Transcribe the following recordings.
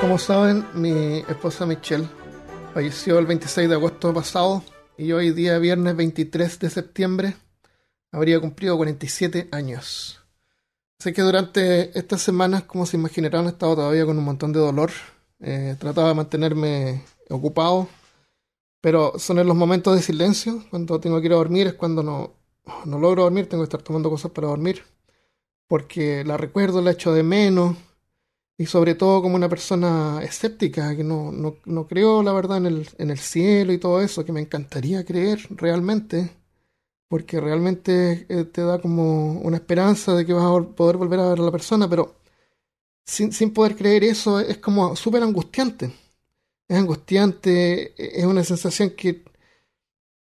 Como saben, mi esposa Michelle falleció el 26 de agosto pasado y hoy día viernes 23 de septiembre habría cumplido 47 años. Sé que durante estas semanas, como se imaginarán, he estado todavía con un montón de dolor. Eh, trataba de mantenerme ocupado, pero son en los momentos de silencio, cuando tengo que ir a dormir, es cuando no, no logro dormir, tengo que estar tomando cosas para dormir, porque la recuerdo, la echo de menos, y sobre todo como una persona escéptica, que no, no, no creo la verdad en el, en el cielo y todo eso, que me encantaría creer realmente, porque realmente eh, te da como una esperanza de que vas a poder volver a ver a la persona, pero sin, sin poder creer eso es como súper angustiante. Es angustiante, e, es una sensación que,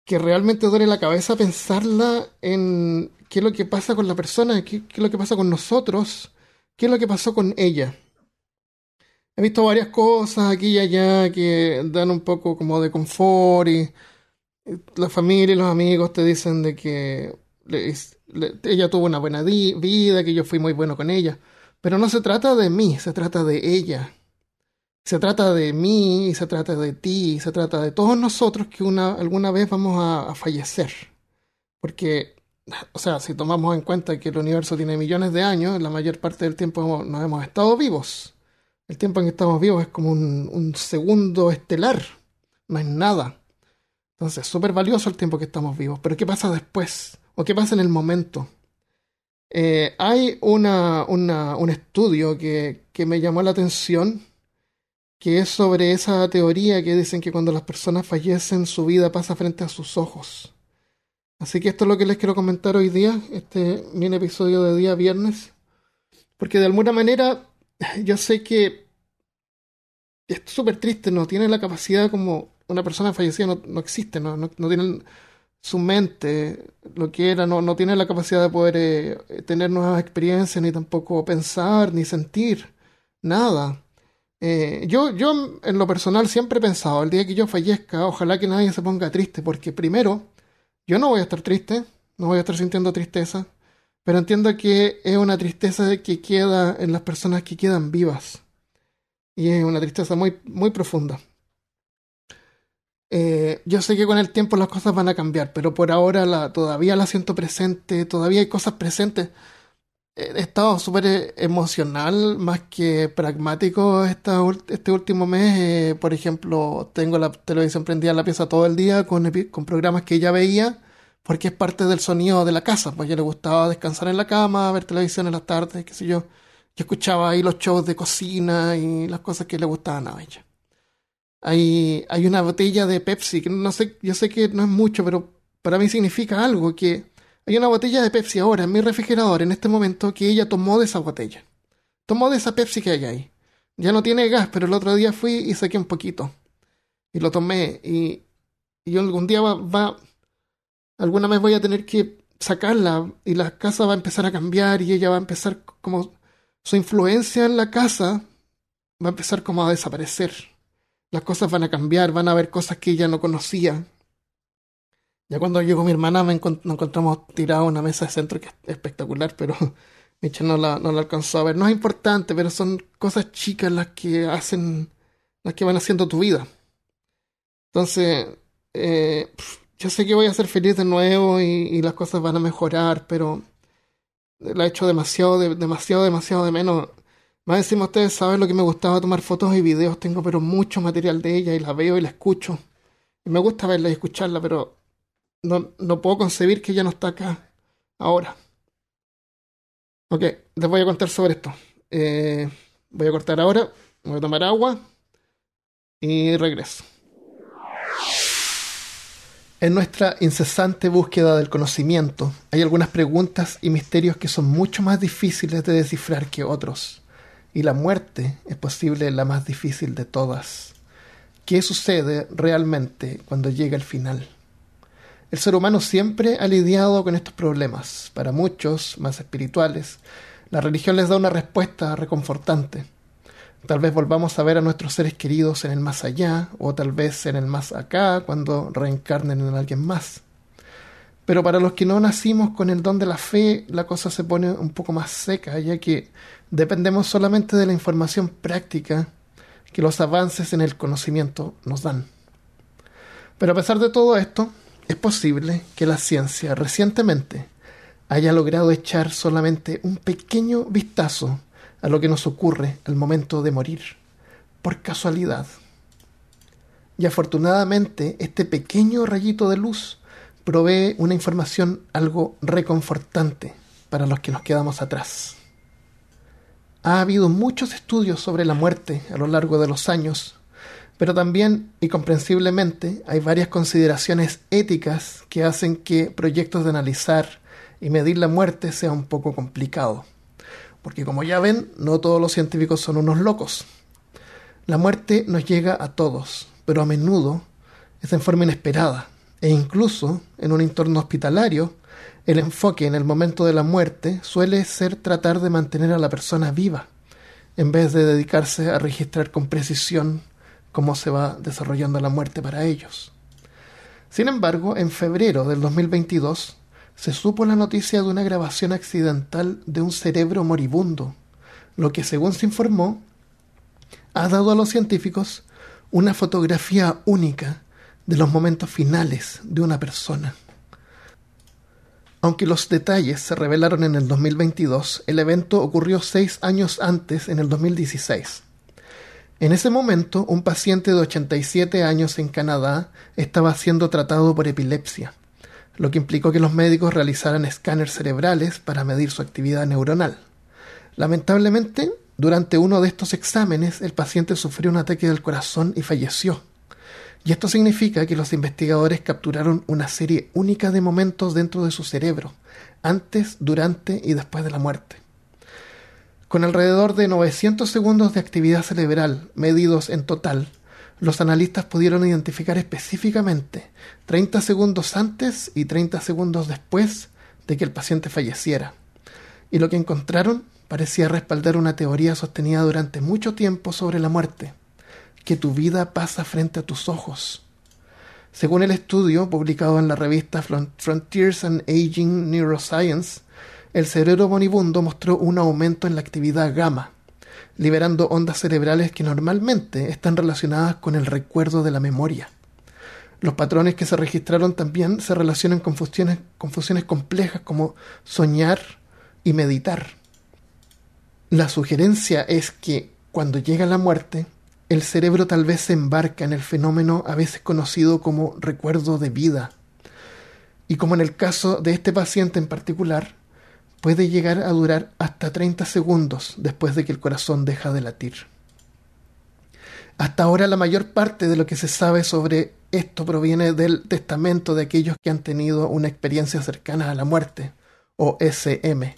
que realmente duele la cabeza pensarla en qué es lo que pasa con la persona, qué, es lo que pasa con nosotros, qué es lo que pasó con ella. He visto varias cosas aquí y allá que dan un poco como de confort y la familia y los amigos te dicen de que ella tuvo una buena vida, que yo fui muy bueno con ella. Pero no se trata de mí, se trata de ella. Se trata de mí, se trata de ti, se trata de todos nosotros que una, alguna vez vamos a, fallecer. Porque, o sea, si tomamos en cuenta que el universo tiene millones de años, la mayor parte del tiempo no hemos estado vivos. El tiempo en que estamos vivos es como un, un segundo estelar, no es nada. Entonces, es súper valioso el tiempo que estamos vivos. Pero ¿qué pasa después? ¿O qué pasa en el momento? Eh, hay una, una, un estudio que, que me llamó la atención, que es sobre esa teoría que dicen que cuando las personas fallecen, su vida pasa frente a sus ojos. Así que esto es lo que les quiero comentar hoy día, este mini episodio de día viernes, porque de alguna manera yo sé que es súper triste, no tiene la capacidad como una persona fallecida no, no existe, no, no, no tiene su mente, lo que era, no, no tiene la capacidad de poder eh, tener nuevas experiencias, ni tampoco pensar, ni sentir, nada. Eh, yo, yo en lo personal siempre he pensado, el día que yo fallezca, ojalá que nadie se ponga triste, porque primero, yo no voy a estar triste, no voy a estar sintiendo tristeza, pero entiendo que es una tristeza que queda en las personas que quedan vivas. Y es una tristeza muy, muy profunda. Eh, yo sé que con el tiempo las cosas van a cambiar, pero por ahora todavía la siento presente, todavía hay cosas presentes. He estado súper eh, emocional más que pragmático este último mes. Eh, por ejemplo, tengo la televisión prendida en la pieza todo el día con, programas que ella veía porque es parte del sonido de la casa. Pues a ella le gustaba descansar en la cama, ver televisión en las tardes, qué sé yo. Yo escuchaba ahí los shows de cocina y las cosas que le gustaban a ella. Hay, hay una botella de Pepsi, que no sé, yo sé que no es mucho, pero para mí significa algo, que hay una botella de Pepsi ahora en mi refrigerador en este momento que ella tomó de esa botella. Tomó de esa Pepsi que hay ahí. Ya no tiene gas, pero el otro día fui y saqué un poquito. Y lo tomé. Y, y algún día va, va, alguna vez voy a tener que sacarla y la casa va a empezar a cambiar y ella va a empezar como su influencia en la casa va a empezar como a desaparecer. Las cosas van a cambiar, van a haber cosas que ella no conocía. Ya cuando llegó mi hermana me nos encontramos tirado una mesa de centro que es espectacular, pero Micha no la, no la alcanzó a ver. No es importante, pero son cosas chicas las que hacen, las que van haciendo tu vida. Entonces, eh, yo sé que voy a ser feliz de nuevo y, y, las cosas van a mejorar, pero la he hecho demasiado, de, demasiado, demasiado de menos. Más encima ustedes saben lo que me gustaba tomar fotos y videos, tengo pero mucho material de ella y la veo y la escucho. Y me gusta verla y escucharla, pero no, no puedo concebir que ella no está acá ahora. Ok, les voy a contar sobre esto. Eh, voy a cortar ahora, voy a tomar agua y regreso. En nuestra incesante búsqueda del conocimiento hay algunas preguntas y misterios que son mucho más difíciles de descifrar que otros. Y la muerte es posible la más difícil de todas. ¿Qué sucede realmente cuando llega el final? El ser humano siempre ha lidiado con estos problemas. Para muchos, más espirituales, la religión les da una respuesta reconfortante. Tal vez volvamos a ver a nuestros seres queridos en el más allá, o tal vez en el más acá, cuando reencarnen en alguien más. Pero para los que no nacimos con el don de la fe, la cosa se pone un poco más seca, ya que dependemos solamente de la información práctica que los avances en el conocimiento nos dan. Pero a pesar de todo esto, es posible que la ciencia recientemente haya logrado echar solamente un pequeño vistazo a lo que nos ocurre al momento de morir, por casualidad. Y afortunadamente este pequeño rayito de luz provee una información algo reconfortante para los que nos quedamos atrás. Ha habido muchos estudios sobre la muerte a lo largo de los años, pero también, y comprensiblemente, hay varias consideraciones éticas que hacen que proyectos de analizar y medir la muerte sea un poco complicado. Porque como ya ven, no todos los científicos son unos locos. La muerte nos llega a todos, pero a menudo es en forma inesperada, e incluso en un entorno hospitalario, el enfoque en el momento de la muerte suele ser tratar de mantener a la persona viva, en vez de dedicarse a registrar con precisión cómo se va desarrollando la muerte para ellos. Sin embargo, en febrero del 2022 se supo la noticia de una grabación accidental de un cerebro moribundo, lo que, según se informó, ha dado a los científicos una fotografía única de los momentos finales de una persona. Aunque los detalles se revelaron en el 2022, el evento ocurrió seis años antes, en el 2016. En ese momento, un paciente de 87 años en Canadá estaba siendo tratado por epilepsia, lo que implicó que los médicos realizaran escáneres cerebrales para medir su actividad neuronal. Lamentablemente, durante uno de estos exámenes, el paciente sufrió un ataque del corazón y falleció. Y esto significa que los investigadores capturaron una serie única de momentos dentro de su cerebro, antes, durante y después de la muerte. Con alrededor de 900 segundos de actividad cerebral medidos en total, los analistas pudieron identificar específicamente 30 segundos antes y 30 segundos después de que el paciente falleciera. Y lo que encontraron parecía respaldar una teoría sostenida durante mucho tiempo sobre la muerte que tu vida pasa frente a tus ojos. Según el estudio publicado en la revista Frontiers and Aging Neuroscience, el cerebro moribundo mostró un aumento en la actividad gamma, liberando ondas cerebrales que normalmente están relacionadas con el recuerdo de la memoria. Los patrones que se registraron también se relacionan con funciones, con funciones complejas como soñar y meditar. La sugerencia es que cuando llega la muerte, el cerebro tal vez se embarca en el fenómeno a veces conocido como recuerdo de vida. Y como en el caso de este paciente en particular, puede llegar a durar hasta 30 segundos después de que el corazón deja de latir. Hasta ahora la mayor parte de lo que se sabe sobre esto proviene del testamento de aquellos que han tenido una experiencia cercana a la muerte, o SM.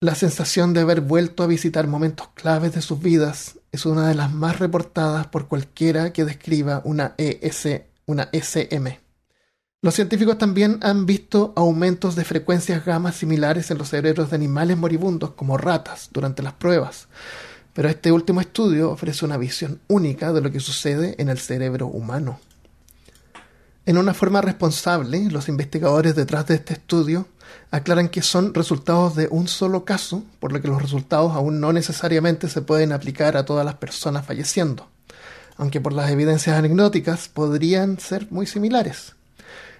La sensación de haber vuelto a visitar momentos claves de sus vidas es una de las más reportadas por cualquiera que describa una ES, una SM. Los científicos también han visto aumentos de frecuencias gamma similares en los cerebros de animales moribundos como ratas durante las pruebas, pero este último estudio ofrece una visión única de lo que sucede en el cerebro humano. En una forma responsable, los investigadores detrás de este estudio aclaran que son resultados de un solo caso, por lo que los resultados aún no necesariamente se pueden aplicar a todas las personas falleciendo, aunque por las evidencias anecdóticas podrían ser muy similares.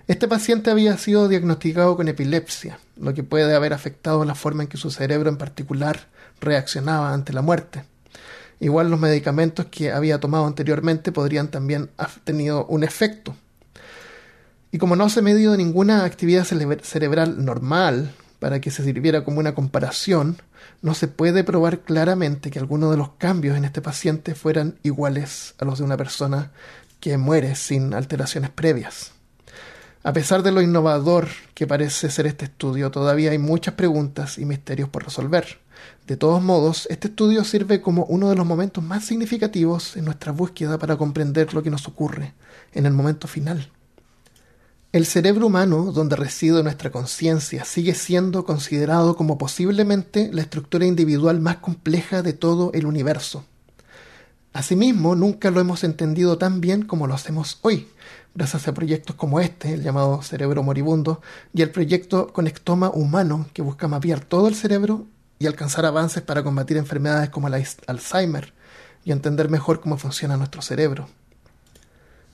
Este paciente había sido diagnosticado con epilepsia, lo que puede haber afectado la forma en que su cerebro en particular reaccionaba ante la muerte. Igual los medicamentos que había tomado anteriormente podrían también haber tenido un efecto, y como no se medido ninguna actividad cerebral normal para que se sirviera como una comparación, no se puede probar claramente que algunos de los cambios en este paciente fueran iguales a los de una persona que muere sin alteraciones previas. A pesar de lo innovador que parece ser este estudio, todavía hay muchas preguntas y misterios por resolver. De todos modos, este estudio sirve como uno de los momentos más significativos en nuestra búsqueda para comprender lo que nos ocurre en el momento final. El cerebro humano, donde reside nuestra conciencia, sigue siendo considerado como posiblemente la estructura individual más compleja de todo el universo. Asimismo, nunca lo hemos entendido tan bien como lo hacemos hoy, gracias a proyectos como este, el llamado Cerebro Moribundo, y el proyecto Conectoma Humano, que busca mapear todo el cerebro y alcanzar avances para combatir enfermedades como el Alzheimer y entender mejor cómo funciona nuestro cerebro.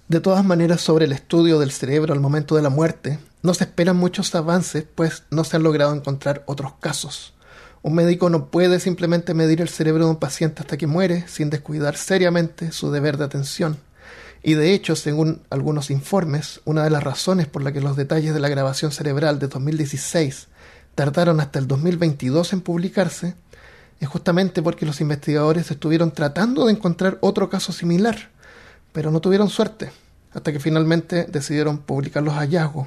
De todas maneras, sobre el estudio del cerebro al momento de la muerte, no se esperan muchos avances, pues no se han logrado encontrar otros casos. Un médico no puede simplemente medir el cerebro de un paciente hasta que muere sin descuidar seriamente su deber de atención. Y de hecho, según algunos informes, una de las razones por la que los detalles de la grabación cerebral de 2016 tardaron hasta el 2022 en publicarse es justamente porque los investigadores estuvieron tratando de encontrar otro caso similar, pero no tuvieron suerte, hasta que finalmente decidieron publicar los hallazgos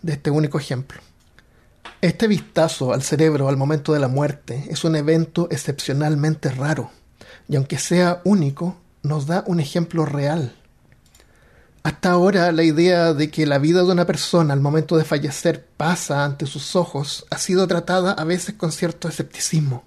de este único ejemplo. Este vistazo al cerebro al momento de la muerte es un evento excepcionalmente raro, y aunque sea único, nos da un ejemplo real hasta ahora la idea de que la vida de una persona al momento de fallecer pasa ante sus ojos ha sido tratada a veces con cierto escepticismo.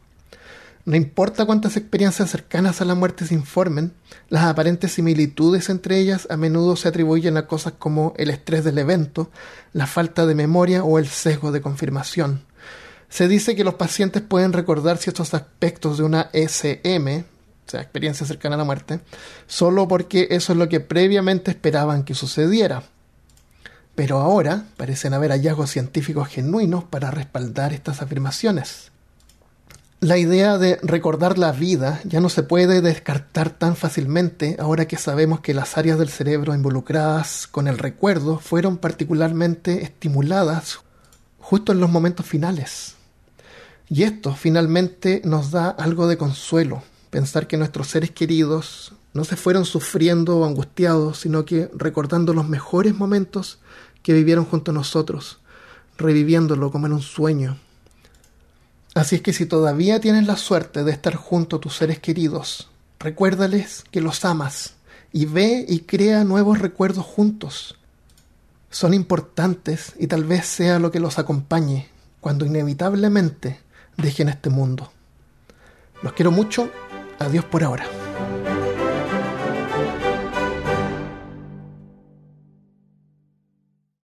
No importa cuántas experiencias cercanas a la muerte se informen, las aparentes similitudes entre ellas a menudo se atribuyen a cosas como el estrés del evento, la falta de memoria o el sesgo de confirmación. Se dice que los pacientes pueden recordar ciertos aspectos de una SM, o sea, experiencia cercana a la muerte, solo porque eso es lo que previamente esperaban que sucediera. Pero ahora parecen haber hallazgos científicos genuinos para respaldar estas afirmaciones. La idea de recordar la vida ya no se puede descartar tan fácilmente ahora que sabemos que las áreas del cerebro involucradas con el recuerdo fueron particularmente estimuladas justo en los momentos finales. Y esto finalmente nos da algo de consuelo, pensar que nuestros seres queridos no se fueron sufriendo o angustiados, sino que recordando los mejores momentos que vivieron junto a nosotros, reviviéndolo como en un sueño. Así es que si todavía tienes la suerte de estar junto a tus seres queridos, recuérdales que los amas y ve y crea nuevos recuerdos juntos. Son importantes y tal vez sea lo que los acompañe cuando inevitablemente dejen este mundo. Los quiero mucho Adiós por ahora.